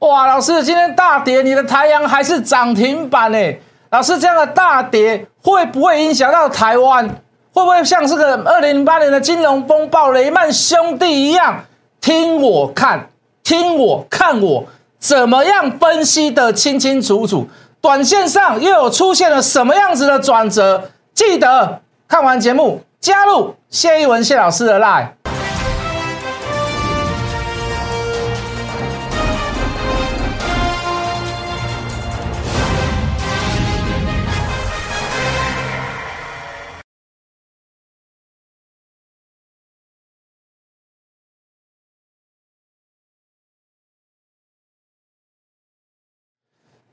哇，老师，今天大跌，你的台阳还是涨停板呢？老师，这样的大跌会不会影响到台湾？会不会像这个二零零八年的金融风暴雷曼兄弟一样？听我看，听我看，我怎么样分析的清清楚楚？短线上又有出现了什么样子的转折？记得看完节目加入谢一文谢老师的 line。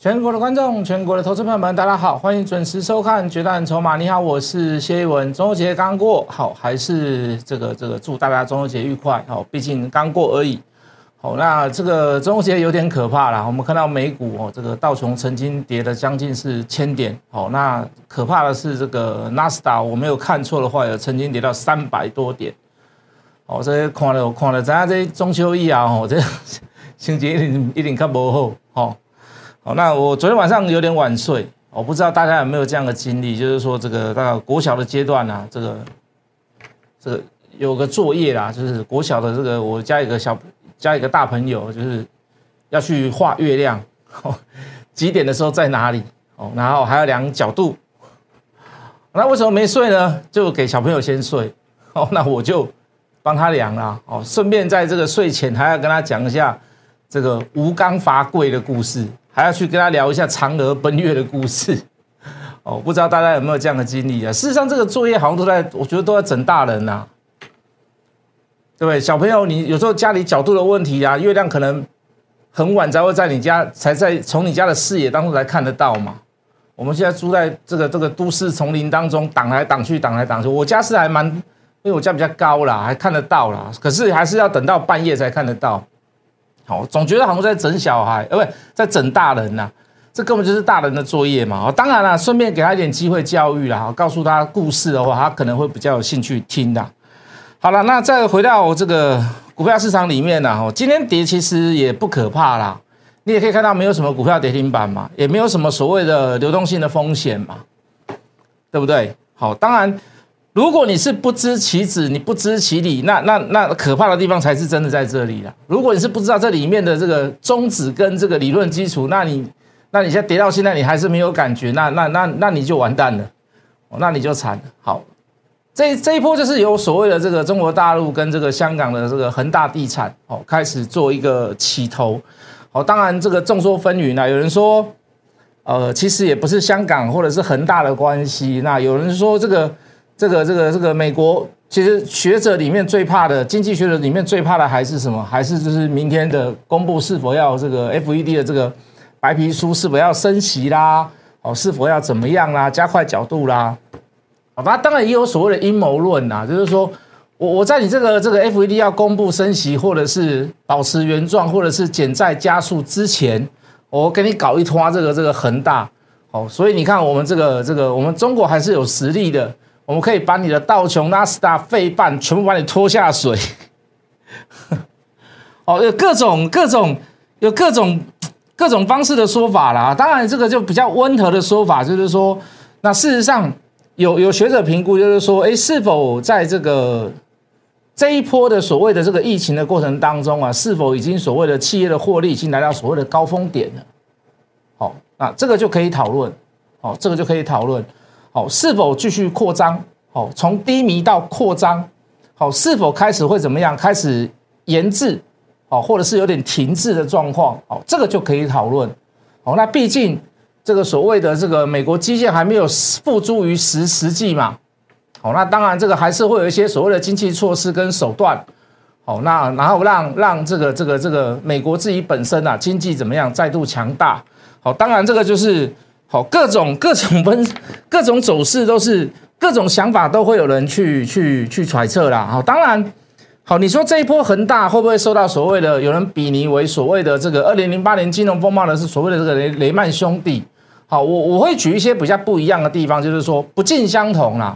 全国的观众，全国的投资朋友们，大家好，欢迎准时收看《决战筹码》。你好，我是谢一文。中秋节刚过，好，还是这个这个祝大家中秋节愉快。好，毕竟刚过而已。好，那这个中秋节有点可怕了。我们看到美股哦，这个道琼曾经跌了将近是千点。好，那可怕的是这个纳斯达，我没有看错的话，有曾经跌到三百多点。哦，这些看了看了，咱家这中秋一啊，哦，这 心情一定一定较无好。哦。好，那我昨天晚上有点晚睡，我不知道大家有没有这样的经历，就是说这个大概国小的阶段啊，这个这个有个作业啦，就是国小的这个我家一个小家一个大朋友，就是要去画月亮，几点的时候在哪里，哦，然后还要量角度，那为什么没睡呢？就给小朋友先睡，哦，那我就帮他量啦，哦，顺便在这个睡前还要跟他讲一下这个吴刚伐桂的故事。还要去跟他聊一下嫦娥奔月的故事，哦，不知道大家有没有这样的经历啊？事实上，这个作业好像都在，我觉得都在整大人呐，对不对？小朋友，你有时候家里角度的问题啊，月亮可能很晚才会在你家，才在从你家的视野当中才看得到嘛。我们现在住在这个这个都市丛林当中，挡来挡去，挡来挡去。我家是还蛮，因为我家比较高啦，还看得到啦，可是还是要等到半夜才看得到。好，总觉得好像在整小孩，呃，不，在整大人呐，这根本就是大人的作业嘛。当然了，顺便给他一点机会教育啦，告诉他故事的话，他可能会比较有兴趣听的。好了，那再回到这个股票市场里面呢，哦，今天跌其实也不可怕啦，你也可以看到没有什么股票跌停板嘛，也没有什么所谓的流动性的风险嘛，对不对？好，当然。如果你是不知其子，你不知其理，那那那可怕的地方才是真的在这里了。如果你是不知道这里面的这个宗旨跟这个理论基础，那你那你现在跌到现在你还是没有感觉，那那那那你就完蛋了，那你就惨了。好，这这一波就是由所谓的这个中国大陆跟这个香港的这个恒大地产哦开始做一个起头，哦，当然这个众说纷纭啊，有人说，呃，其实也不是香港或者是恒大的关系，那有人说这个。这个这个这个美国，其实学者里面最怕的，经济学者里面最怕的还是什么？还是就是明天的公布是否要这个 FED 的这个白皮书是否要升息啦？哦，是否要怎么样啦？加快角度啦？好吧，当然也有所谓的阴谋论呐，就是说我我在你这个这个 FED 要公布升息，或者是保持原状，或者是减债加速之前，我给你搞一拖这个这个恒大。哦，所以你看我们这个这个我们中国还是有实力的。我们可以把你的道琼、纳斯达、费半全部把你拖下水。哦，有各种各种有各种各种方式的说法啦。当然，这个就比较温和的说法，就是说，那事实上有有学者评估，就是说，哎，是否在这个这一波的所谓的这个疫情的过程当中啊，是否已经所谓的企业的获利已经来到所谓的高峰点了？好，那这个就可以讨论。好，这个就可以讨论。好，是否继续扩张？好，从低迷到扩张，好，是否开始会怎么样？开始延滞，好，或者是有点停滞的状况，好，这个就可以讨论。好，那毕竟这个所谓的这个美国基建还没有付诸于实实际嘛。好，那当然这个还是会有一些所谓的经济措施跟手段。好，那然后让让这个这个这个美国自己本身啊经济怎么样再度强大？好，当然这个就是。好，各种各种分，各种走势都是各种想法都会有人去去去揣测啦。好，当然，好，你说这一波恒大会不会受到所谓的有人比拟为所谓的这个二零零八年金融风暴的是所谓的这个雷雷曼兄弟？好，我我会举一些比较不一样的地方，就是说不尽相同啦。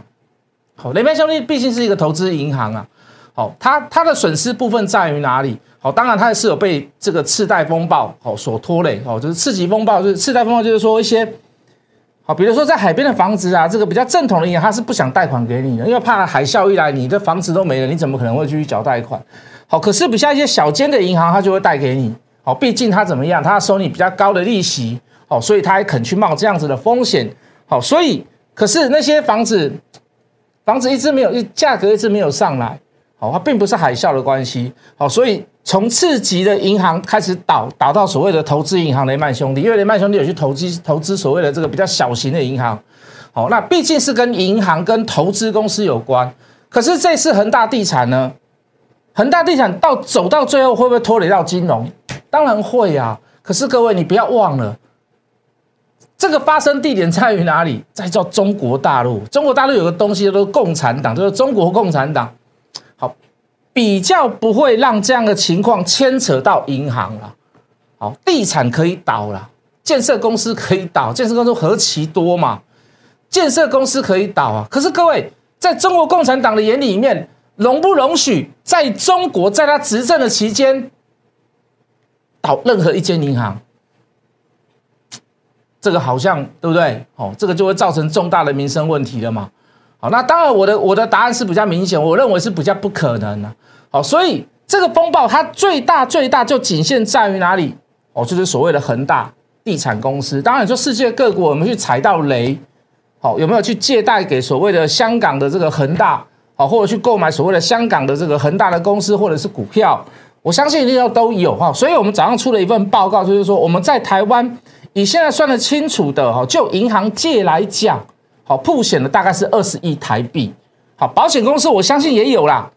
好，雷曼兄弟毕竟是一个投资银行啊。好，它它的损失部分在于哪里？好，当然它是有被这个次贷风暴好所拖累，哦，就是次级风暴，就是次贷风暴，就是说一些，好，比如说在海边的房子啊，这个比较正统的银行，它是不想贷款给你的，因为怕海啸一来，你的房子都没了，你怎么可能会继续缴贷款？好，可是比像一些小间的银行，它就会贷给你，好，毕竟它怎么样，它收你比较高的利息，好，所以它还肯去冒这样子的风险，好，所以可是那些房子，房子一直没有，价格一直没有上来。好，它并不是海啸的关系，好，所以从次级的银行开始倒倒到所谓的投资银行雷曼兄弟，因为雷曼兄弟有去投资投资所谓的这个比较小型的银行，好，那毕竟是跟银行跟投资公司有关，可是这次恒大地产呢，恒大地产到走到最后会不会拖累到金融？当然会啊，可是各位你不要忘了，这个发生地点在于哪里？在叫中国大陆，中国大陆有个东西叫做共产党，就是中国共产党。比较不会让这样的情况牵扯到银行了，好，地产可以倒了，建设公司可以倒，建设公司何其多嘛，建设公司可以倒啊。可是各位，在中国共产党的眼里面，容不容许在中国在他执政的期间倒任何一间银行？这个好像对不对？哦，这个就会造成重大的民生问题了嘛。好，那当然我的我的答案是比较明显，我认为是比较不可能的。好，所以这个风暴它最大最大就仅限在于哪里？哦，就是所谓的恒大地产公司。当然，说世界各国有没有去踩到雷？好，有没有去借贷给所谓的香港的这个恒大？好，或者去购买所谓的香港的这个恒大的公司或者是股票？我相信一定要都有哈。所以我们早上出了一份报告，就是说我们在台湾以现在算得清楚的哈，就银行借来讲，好，铺险的大概是二十亿台币。好，保险公司我相信也有啦。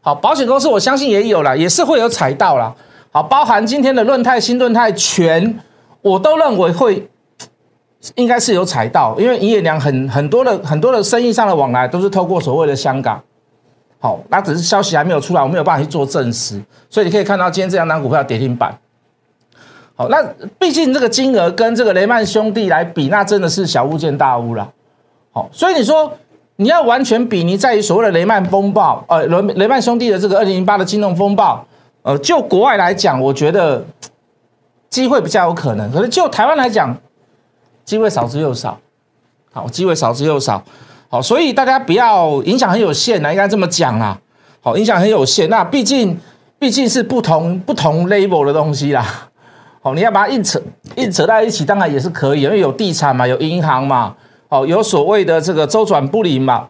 好，保险公司我相信也有了，也是会有踩到了。好，包含今天的润泰、新润泰全，我都认为会应该是有踩到，因为营业量很很多的很多的生意上的往来都是透过所谓的香港。好，那只是消息还没有出来，我没有办法去做证实，所以你可以看到今天这两单股票跌停板。好，那毕竟这个金额跟这个雷曼兄弟来比，那真的是小巫见大巫了。好，所以你说。你要完全比拟在于所谓的雷曼风暴，呃，雷雷曼兄弟的这个二零零八的金融风暴，呃，就国外来讲，我觉得机会比较有可能，可是就台湾来讲，机会少之又少。好，机会少之又少。好，所以大家不要影响很有限啊，应该这么讲啦。好，影响很有限，那毕竟毕竟是不同不同 level 的东西啦。好，你要把它硬扯硬扯在一起，当然也是可以，因为有地产嘛，有银行嘛。好，有所谓的这个周转不灵嘛？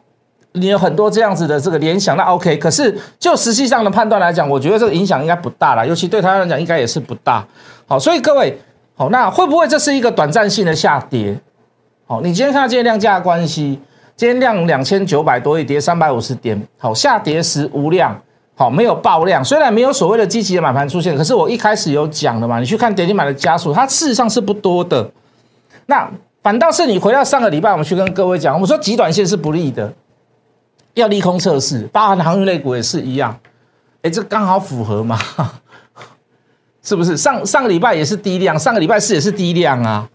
你有很多这样子的这个联想，那 OK。可是就实际上的判断来讲，我觉得这个影响应该不大了，尤其对他来讲，应该也是不大。好，所以各位，好，那会不会这是一个短暂性的下跌？好，你今天看到今天量价关系，今天量两千九百多，一跌三百五十点，好，下跌时无量，好，没有爆量。虽然没有所谓的积极的买盘出现，可是我一开始有讲的嘛，你去看跌停板的加速，它事实上是不多的。那。反倒是你回到上个礼拜，我们去跟各位讲，我们说极短线是不利的，要利空测试，包含航运类股也是一样。哎，这刚好符合嘛？是不是？上上个礼拜也是低量，上个礼拜四也是低量啊。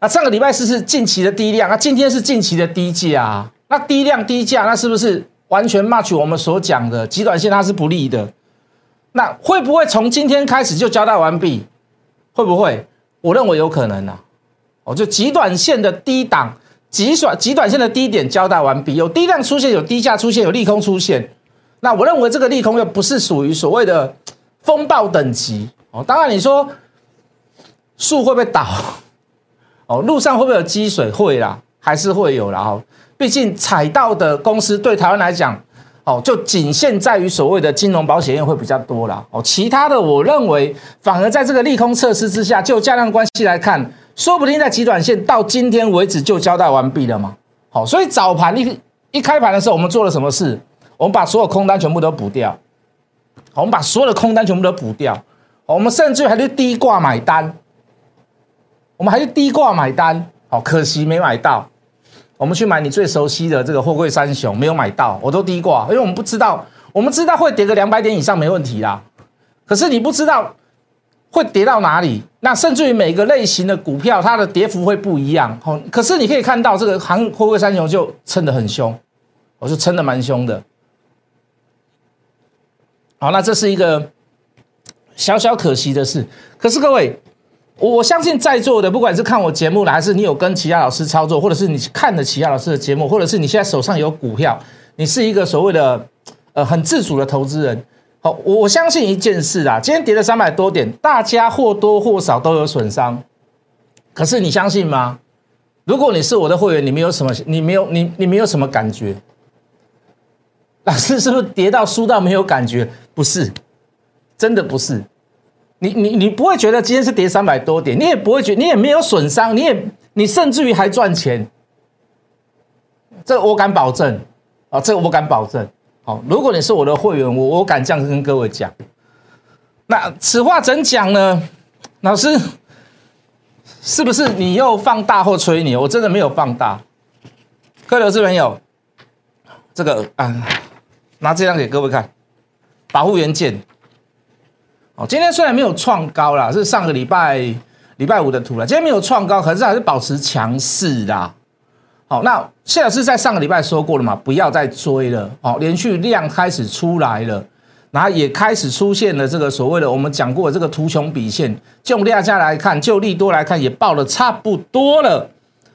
那上个礼拜四是近期的低量，那今天是近期的低价啊。那低量低价，那是不是完全 match 我们所讲的极短线它是不利的？那会不会从今天开始就交代完毕？会不会？我认为有可能啊。哦，就极短线的低档、极短、极短线的低点交代完毕，有低量出现，有低价出现，有利空出现。那我认为这个利空又不是属于所谓的风暴等级哦。当然你说树会不会倒？哦，路上会不会有积水？会啦，还是会有啦。哦。毕竟踩到的公司对台湾来讲，哦，就仅限在于所谓的金融保险业会比较多啦。哦，其他的我认为反而在这个利空测试之下，就价量关系来看。说不定在极短线到今天为止就交代完毕了嘛？好，所以早盘一一开盘的时候，我们做了什么事？我们把所有空单全部都补掉。我们把所有的空单全部都补掉。我们甚至还是低挂买单。我们还是低挂买单。好，可惜没买到。我们去买你最熟悉的这个货柜三雄，没有买到，我都低挂，因为我们不知道，我们知道会跌个两百点以上没问题啦。可是你不知道。会跌到哪里？那甚至于每个类型的股票，它的跌幅会不一样。好，可是你可以看到这个行货柜三雄就撑得很凶，我就撑得蛮凶的。好，那这是一个小小可惜的事。可是各位，我相信在座的，不管是看我节目的，还是你有跟其他老师操作，或者是你看了其他老师的节目，或者是你现在手上有股票，你是一个所谓的呃很自主的投资人。好，我相信一件事啊，今天跌了三百多点，大家或多或少都有损伤。可是你相信吗？如果你是我的会员，你没有什么，你没有你你没有什么感觉？老师是不是跌到输到没有感觉？不是，真的不是。你你你不会觉得今天是跌三百多点，你也不会觉，你也没有损伤，你也你甚至于还赚钱。这我敢保证啊，这我敢保证。好，如果你是我的会员，我我敢这样跟各位讲。那此话怎讲呢？老师。是不是你又放大或吹你？我真的没有放大。各位投资朋友，这个啊，拿这张给各位看，保护元件。今天虽然没有创高啦，是上个礼拜礼拜五的图了。今天没有创高，可是还是保持强势的。好，那谢老师在上个礼拜说过了嘛，不要再追了。好，连续量开始出来了。然后也开始出现了这个所谓的我们讲过的这个图穷匕现，就量价来看，就利多来看，也报的差不多了。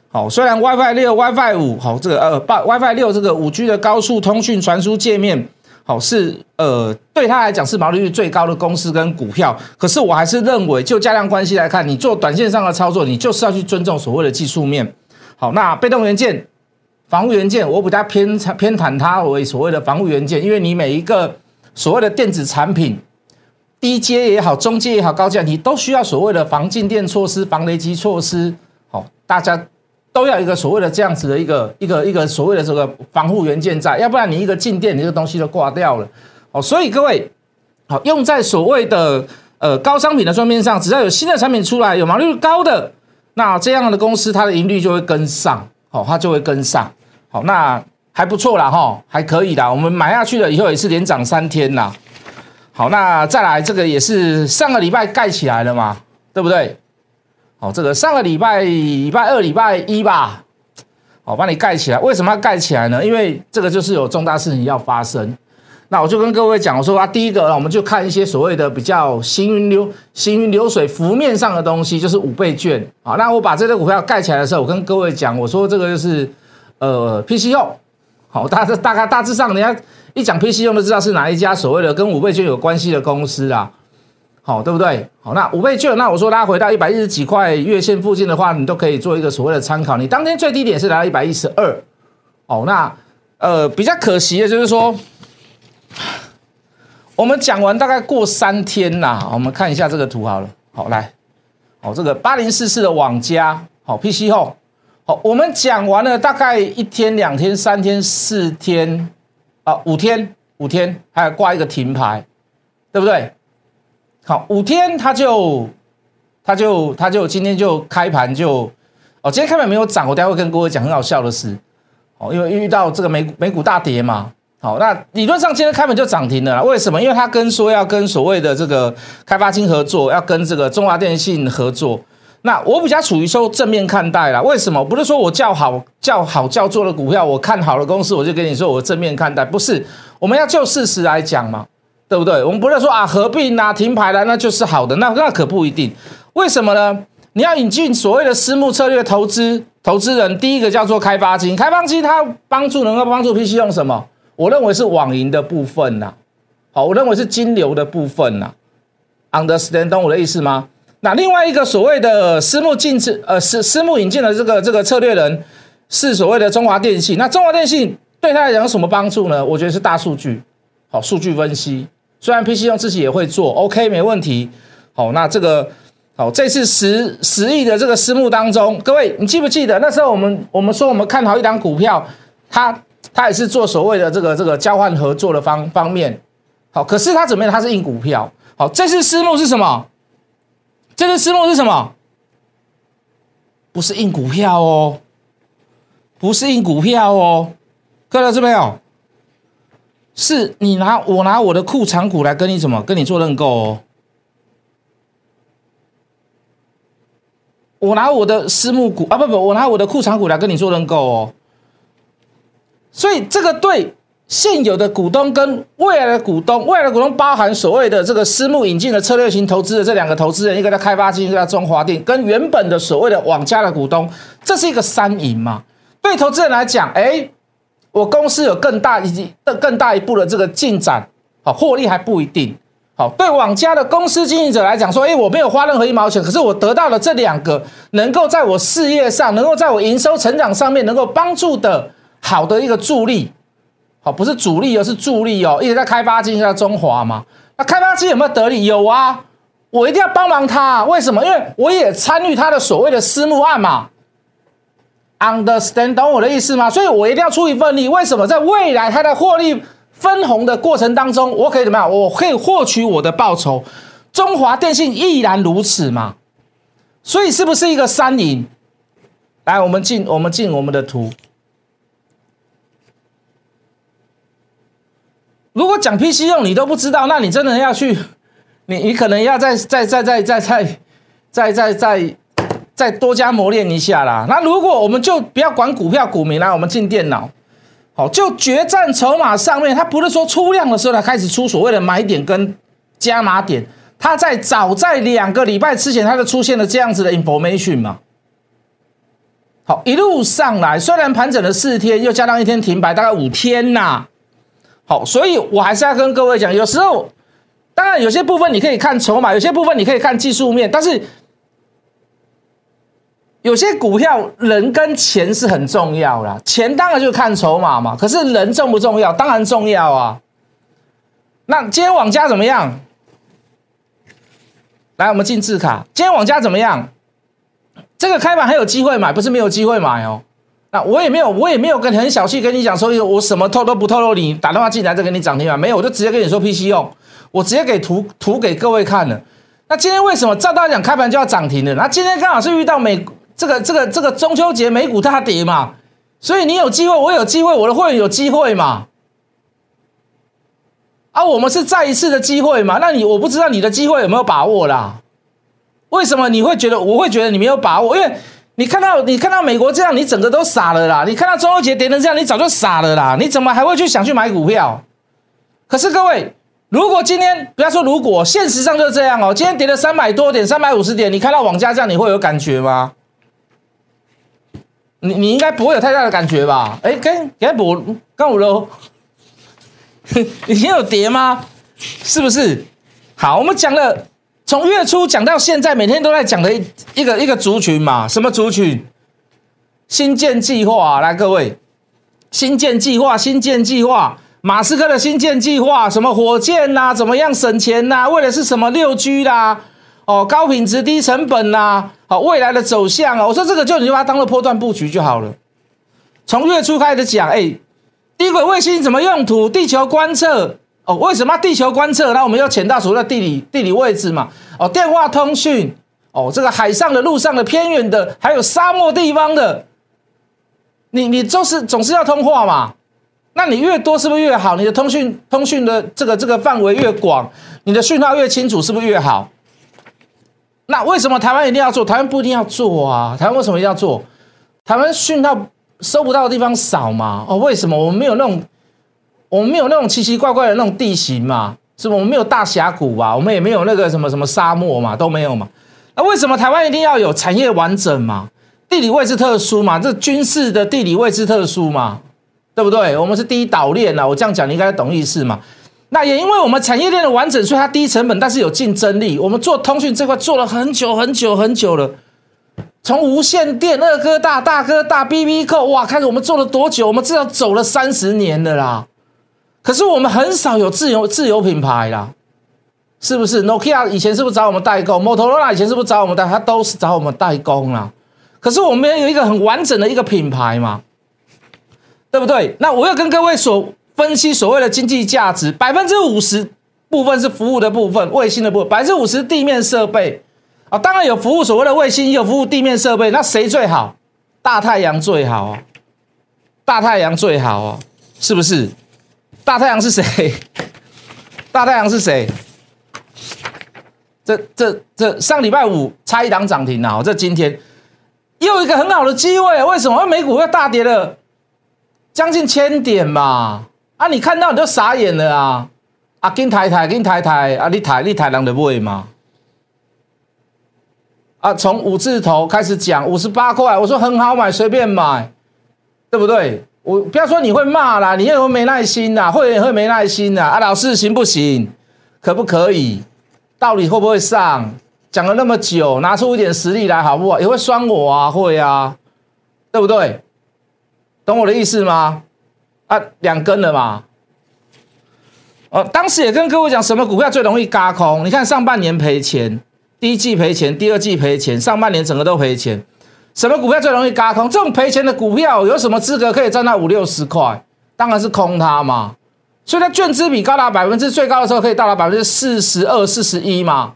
好，虽然 WiFi 六、WiFi 五，好这个呃，报 WiFi 六这个五 G 的高速通讯传输界面，好是呃对他来讲是毛利率最高的公司跟股票。可是我还是认为，就价量关系来看，你做短线上的操作，你就是要去尊重所谓的技术面。好，那被动元件、防护元件，我比较偏偏袒它为所谓的防护元件，因为你每一个。所谓的电子产品，低阶也好，中阶也好，高价你都需要所谓的防静电措施、防雷击措施。好，大家都要一个所谓的这样子的一个一个一个所谓的这个防护元件在，要不然你一个静电，你这个东西就挂掉了。所以各位，好用在所谓的呃高商品的桌面上，只要有新的产品出来，有毛利率高的，那这样的公司它的盈率就会跟上，好，它就会跟上。好，那。还不错啦，哈，还可以的。我们买下去了以后也是连涨三天啦。好，那再来这个也是上个礼拜盖起来了嘛，对不对？好，这个上个礼拜礼拜二、礼拜一吧，好，帮你盖起来。为什么要盖起来呢？因为这个就是有重大事情要发生。那我就跟各位讲，我说啊，第一个，我们就看一些所谓的比较行云流行云流水浮面上的东西，就是五倍券。好，那我把这个股票盖起来的时候，我跟各位讲，我说这个就是呃 PC 用。好，大致大概大致上，人家一讲 PC 用都知道是哪一家所谓的跟五倍券有关系的公司啊，好，对不对？好，那五倍券，那我说拉回到一百一十几块月线附近的话，你都可以做一个所谓的参考。你当天最低点是来到一百一十二，哦，那呃比较可惜的就是说，我们讲完大概过三天啦，我们看一下这个图好了，好来，好这个八零四四的网加，好 PC 后。好，我们讲完了，大概一天、两天、三天、四天，啊，五天，五天，还要挂一个停牌，对不对？好，五天它就，它就，它就今天就开盘就，哦，今天开盘没有涨，我待会跟各位讲很好笑的事，哦，因为遇到这个美美股大跌嘛，好，那理论上今天开门就涨停了啦，为什么？因为它跟说要跟所谓的这个开发金合作，要跟这个中华电信合作。那我比较处于说正面看待啦，为什么？不是说我叫好叫好叫做的股票，我看好的公司，我就跟你说我正面看待，不是。我们要就事实来讲嘛，对不对？我们不是说啊合并啊停牌了，那就是好的，那那可不一定。为什么呢？你要引进所谓的私募策略投资投资人，第一个叫做开发金，开发金它帮助能够帮助 PC 用什么？我认为是网银的部分呐，好，我认为是金流的部分呐，understand 懂我的意思吗？那另外一个所谓的私募进制，呃，私私募引进的这个这个策略人是所谓的中华电信。那中华电信对他来讲有什么帮助呢？我觉得是大数据，好，数据分析。虽然 PC 用自己也会做，OK，没问题。好，那这个好，这次十十亿的这个私募当中，各位你记不记得那时候我们我们说我们看好一档股票，它它也是做所谓的这个这个交换合作的方方面。好，可是它怎么样？它是印股票。好，这次私募是什么？这个私募是什么？不是印股票哦，不是印股票哦，看到这没有？是你拿我拿我的库藏股来跟你怎么跟你做认购哦？我拿我的私募股啊，不不，我拿我的库藏股来跟你做认购哦。所以这个对现有的股东跟未来的股东，未来的股东包含所谓的这个私募引进的策略型投资的这两个投资人，一个叫开发基金，一个叫中华电，跟原本的所谓的网家的股东，这是一个三赢嘛？对投资人来讲，哎，我公司有更大以及更大一步的这个进展，好，获利还不一定。好，对网家的公司经营者来讲，说，哎，我没有花任何一毛钱，可是我得到了这两个能够在我事业上，能够在我营收成长上面能够帮助的好的一个助力。好，不是主力，而是助力哦。一直在开发金，在中华嘛。那开发金有没有得利？有啊，我一定要帮忙他。为什么？因为我也参与他的所谓的私募案嘛。Understand 懂我的意思吗？所以我一定要出一份力。为什么？在未来他的获利。分红的过程当中，我可以怎么样？我可以获取我的报酬。中华电信亦然如此嘛？所以是不是一个三赢？来，我们进我们进我们的图。如果讲 PC 用你都不知道，那你真的要去，你你可能要再再再再再再再再再再多加磨练一下啦。那如果我们就不要管股票股民啦，我们进电脑。好，就决战筹码上面，它不是说出量的时候才开始出所谓的买点跟加码点，它在早在两个礼拜之前，它就出现了这样子的 information 嘛。好，一路上来，虽然盘整了四天，又加上一天停摆，大概五天呐。好，所以我还是要跟各位讲，有时候当然有些部分你可以看筹码，有些部分你可以看技术面，但是。有些股票人跟钱是很重要啦，钱当然就看筹码嘛。可是人重不重要？当然重要啊。那今天网家怎么样？来，我们进字卡。今天网家怎么样？这个开盘还有机会买，不是没有机会买哦。那我也没有，我也没有跟很小气跟你讲说，我什么透都不透露，你打电话进来再给你涨停板，没有，我就直接跟你说 PC 用，我直接给图图给各位看了。那今天为什么照道理讲开盘就要涨停了？那今天刚好是遇到美。这个这个这个中秋节美股大跌嘛，所以你有机会，我有机会，我的会员有机会嘛？啊，我们是再一次的机会嘛？那你我不知道你的机会有没有把握啦？为什么你会觉得我会觉得你没有把握？因为你看到你看到美国这样，你整个都傻了啦！你看到中秋节跌成这样，你早就傻了啦！你怎么还会去想去买股票？可是各位，如果今天不要说如果，现实上就是这样哦。今天跌了三百多点，三百五十点，你看到网价这样，你会有感觉吗？你你应该不会有太大的感觉吧？哎，跟跟我跟我喽，以前有跌吗？是不是？好，我们讲了从月初讲到现在，每天都在讲的一一个一个族群嘛，什么族群？新建计划，来各位，新建计划，新建计划，马斯克的新建计划，什么火箭呐？怎么样省钱呐？为的是什么六 G 啦？哦，高品质低成本呐，好未来的走向啊！我说这个就你就把它当做波段布局就好了。从月初开始讲，哎，低轨卫星怎么用途？地球观测哦，为什么地球观测？那我们要潜到所谓的地理地理位置嘛？哦，电话通讯哦，这个海上的、陆上的、偏远的，还有沙漠地方的，你你就是总是要通话嘛？那你越多是不是越好？你的通讯通讯的这个这个范围越广，你的讯号越清楚，是不是越好？那为什么台湾一定要做？台湾不一定要做啊！台湾为什么一定要做？台湾讯号收不到的地方少嘛？哦，为什么我们没有那种，我们没有那种奇奇怪怪的那种地形嘛？是不？我们没有大峡谷吧？我们也没有那个什么什么沙漠嘛？都没有嘛？那为什么台湾一定要有产业完整嘛？地理位置特殊嘛？这军事的地理位置特殊嘛？对不对？我们是第一岛链啊！我这样讲你应该懂意思嘛？那也因为我们产业链的完整，所以它低成本，但是有竞争力。我们做通讯这块做了很久很久很久了，从无线电二哥大、大哥大、B B 扣，哇，开始我们做了多久？我们至少走了三十年的啦。可是我们很少有自由自由品牌啦，是不是？Nokia 以前是不是找我们代工？Motorola 以前是不是找我们代？他都是找我们代工啦。可是我们有一个很完整的一个品牌嘛，对不对？那我要跟各位所。分析所谓的经济价值，百分之五十部分是服务的部分，卫星的部分，百分之五十地面设备啊，当然有服务所谓的卫星，也有服务地面设备，那谁最好？大太阳最好啊，大太阳最好啊，是不是？大太阳是谁？大太阳是谁？这这这上礼拜五差一档涨停啊，这今天又一个很好的机会，为什么？美股要大跌了将近千点嘛。啊，你看到你就傻眼了啊！啊，跟抬抬，跟抬抬，啊，你抬你抬人的位吗？啊，从五字头开始讲，五十八块，我说很好买，随便买，对不对？我不要说你会骂啦，你也会没耐心啦，会员会没耐心啦。啊，老师行不行？可不可以？到底会不会上？讲了那么久，拿出一点实力来好不好？也会酸我啊，会啊，对不对？懂我的意思吗？啊，两根了嘛。哦，当时也跟各位讲，什么股票最容易嘎空？你看上半年赔钱，第一季赔钱，第二季赔钱，上半年整个都赔钱。什么股票最容易嘎空？这种赔钱的股票有什么资格可以赚到五六十块？当然是空它嘛。所以它券资比高达百分之最高的时候可以到达百分之四十二、四十一嘛，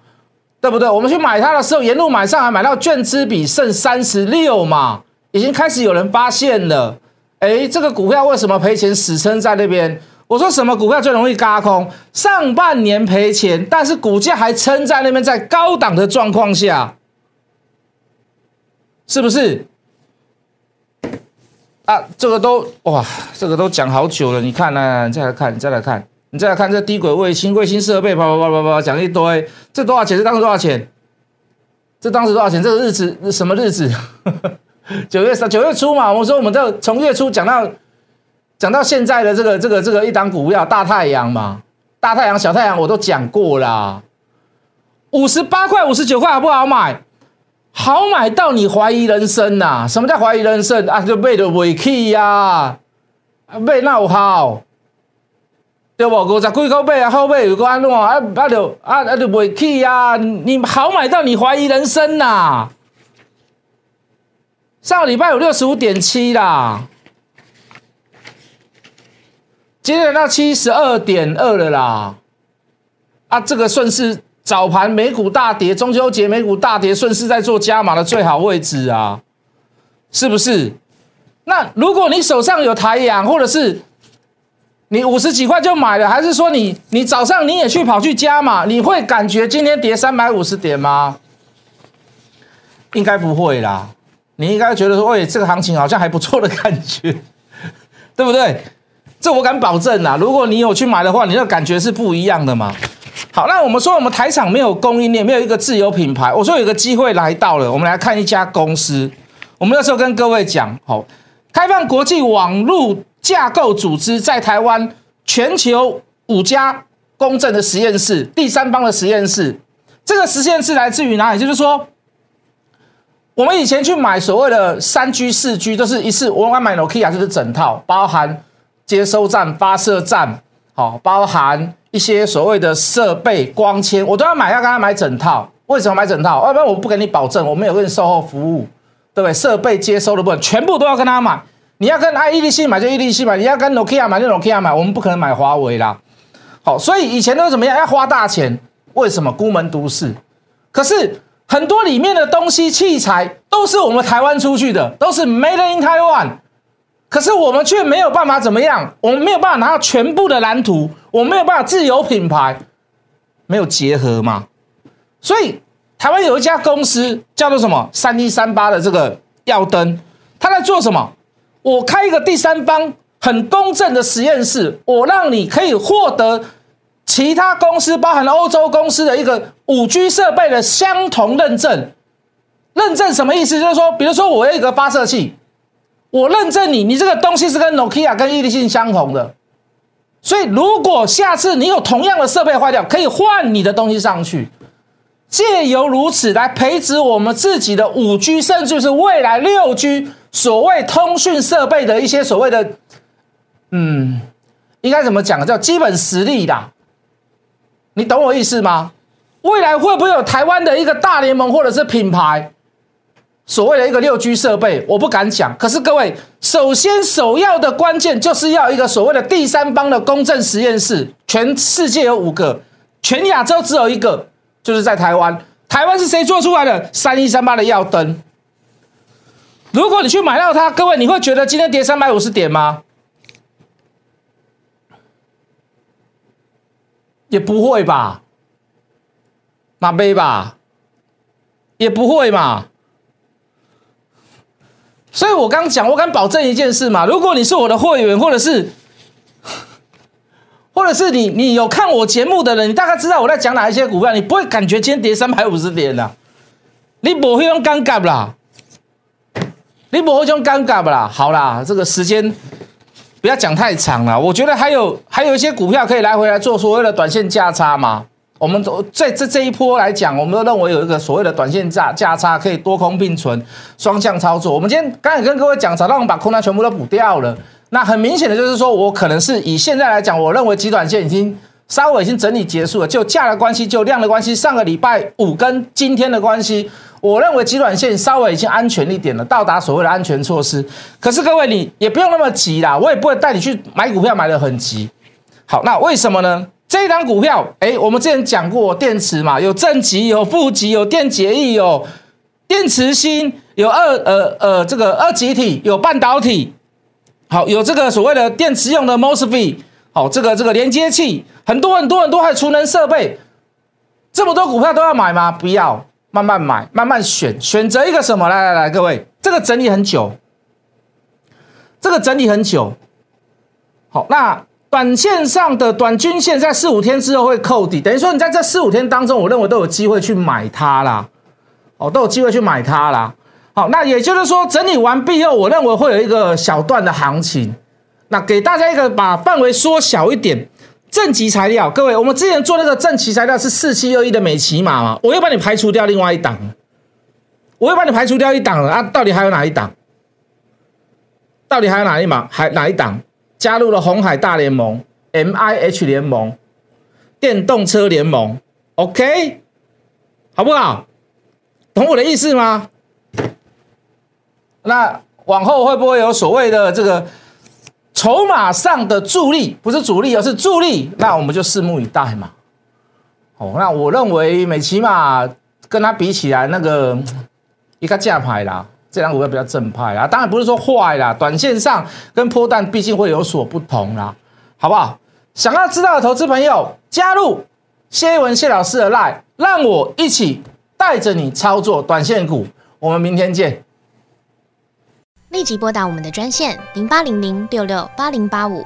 对不对？我们去买它的时候，沿路买上来，买到券资比剩三十六嘛，已经开始有人发现了。哎，这个股票为什么赔钱？死撑在那边。我说什么股票最容易嘎空？上半年赔钱，但是股价还撑在那边，在高档的状况下，是不是？啊，这个都哇，这个都讲好久了。你看呢？你再来看，你再来看，你再来看这低轨卫星、卫星设备，叭叭叭叭叭，讲一堆。这多少钱？这当时多少钱？这当时多少钱？这个日子什么日子？九月三九月初嘛。我说我们这从月初讲到。讲到现在的这个这个这个一档股票大太阳嘛，大太阳小太阳我都讲过啦，五十八块五十九块好不好买？好买到你怀疑人生呐！什么叫怀疑人生啊？就卖的尾气呀，卖那好，对不？五十几块买啊，好买有个安怎啊？啊就啊啊就尾气呀！你好买到你怀疑人生呐！上个礼拜有六十五点七啦。今天到七十二点二了啦，啊，这个顺势早盘美股大跌，中秋节美股大跌，顺势在做加码的最好位置啊，是不是？那如果你手上有台阳，或者是你五十几块就买了，还是说你你早上你也去跑去加码，你会感觉今天跌三百五十点吗？应该不会啦，你应该觉得说，喂，这个行情好像还不错的感觉，对不对？这我敢保证啦！如果你有去买的话，你的感觉是不一样的嘛。好，那我们说我们台厂没有供应链，没有一个自有品牌。我说有个机会来到了，我们来看一家公司。我们那时候跟各位讲，好，开放国际网络架构组织在台湾全球五家公正的实验室，第三方的实验室。这个实验室来自于哪里？就是说，我们以前去买所谓的三 G、四 G，都是一次我买 Nokia 就是整套，包含。接收站、发射站，好，包含一些所谓的设备、光纤，我都要买，要跟他买整套。为什么买整套？要不然我不给你保证，我没有跟售后服务，对不对？设备接收的部分全部都要跟他买。你要跟 I E D C 买就 E D C 买，你要跟 Nokia 买就 Nokia 买，我们不可能买华为啦。好，所以以前都怎么样？要花大钱，为什么？孤门独市。可是很多里面的东西、器材都是我们台湾出去的，都是 Made in Taiwan。可是我们却没有办法怎么样？我们没有办法拿到全部的蓝图，我们没有办法自有品牌，没有结合嘛？所以台湾有一家公司叫做什么三一三八的这个耀灯，他在做什么？我开一个第三方很公正的实验室，我让你可以获得其他公司，包含了欧洲公司的一个五 G 设备的相同认证。认证什么意思？就是说，比如说我有一个发射器。我认证你，你这个东西是跟 Nokia 跟易立信相同的，所以如果下次你有同样的设备坏掉，可以换你的东西上去，借由如此来培植我们自己的五 G，甚至是未来六 G 所谓通讯设备的一些所谓的，嗯，应该怎么讲？叫基本实力啦，你懂我意思吗？未来会不会有台湾的一个大联盟或者是品牌？所谓的一个六 G 设备，我不敢讲。可是各位，首先首要的关键就是要一个所谓的第三方的公正实验室。全世界有五个，全亚洲只有一个，就是在台湾。台湾是谁做出来的？三一三八的耀灯。如果你去买到它，各位，你会觉得今天跌三百五十点吗？也不会吧，马杯吧，也不会嘛。所以我刚讲，我敢保证一件事嘛，如果你是我的会员，或者是 或者是你你有看我节目的人，你大概知道我在讲哪一些股票，你不会感觉今天跌三百五十点的，你不会用尴尬啦，你不会用尴尬啦。好啦，这个时间不要讲太长了，我觉得还有还有一些股票可以来回来做所谓的短线价差嘛。我们都在这这一波来讲，我们都认为有一个所谓的短线价价差可以多空并存，双向操作。我们今天刚才跟各位讲，早上我们把空单全部都补掉了。那很明显的就是说，我可能是以现在来讲，我认为极短线已经稍微已经整理结束了，就价的关系，就量的关系。上个礼拜五跟今天的关系，我认为极短线稍微已经安全一点了，到达所谓的安全措施。可是各位，你也不用那么急啦，我也不会带你去买股票买的很急。好，那为什么呢？这一张股票，哎，我们之前讲过电池嘛，有正极，有负极，有电解液，有电池芯，有二呃呃这个二极体，有半导体。好，有这个所谓的电池用的 MOSFET，好，这个这个连接器，很多很多很多，还有储能设备，这么多股票都要买吗？不要，慢慢买，慢慢选，选择一个什么？来来来，各位，这个整理很久，这个整理很久。好，那短线上的短均线在四五天之后会扣底，等于说你在这四五天当中，我认为都有机会去买它啦，哦，都有机会去买它啦。好，那也就是说，整理完毕后，我认为会有一个小段的行情。那给大家一个把范围缩小一点，正极材料，各位，我们之前做那个正极材料是四七二一的美骑马嘛？我又把你排除掉另外一档，我又把你排除掉一档了啊！到底还有哪一档？到底还有哪一档？还哪一档加入了红海大联盟、M I H 联盟、电动车联盟？OK，好不好？懂我的意思吗？那往后会不会有所谓的这个筹码上的助力？不是主力，而是助力。那我们就拭目以待嘛。哦，那我认为美骑马跟他比起来，那个一个价牌啦，这张股票比较正派啦。当然不是说坏啦，短线上跟波段毕竟会有所不同啦，好不好？想要知道的投资朋友，加入谢一文谢老师的 line，让我一起带着你操作短线股。我们明天见。立即拨打我们的专线零八零零六六八零八五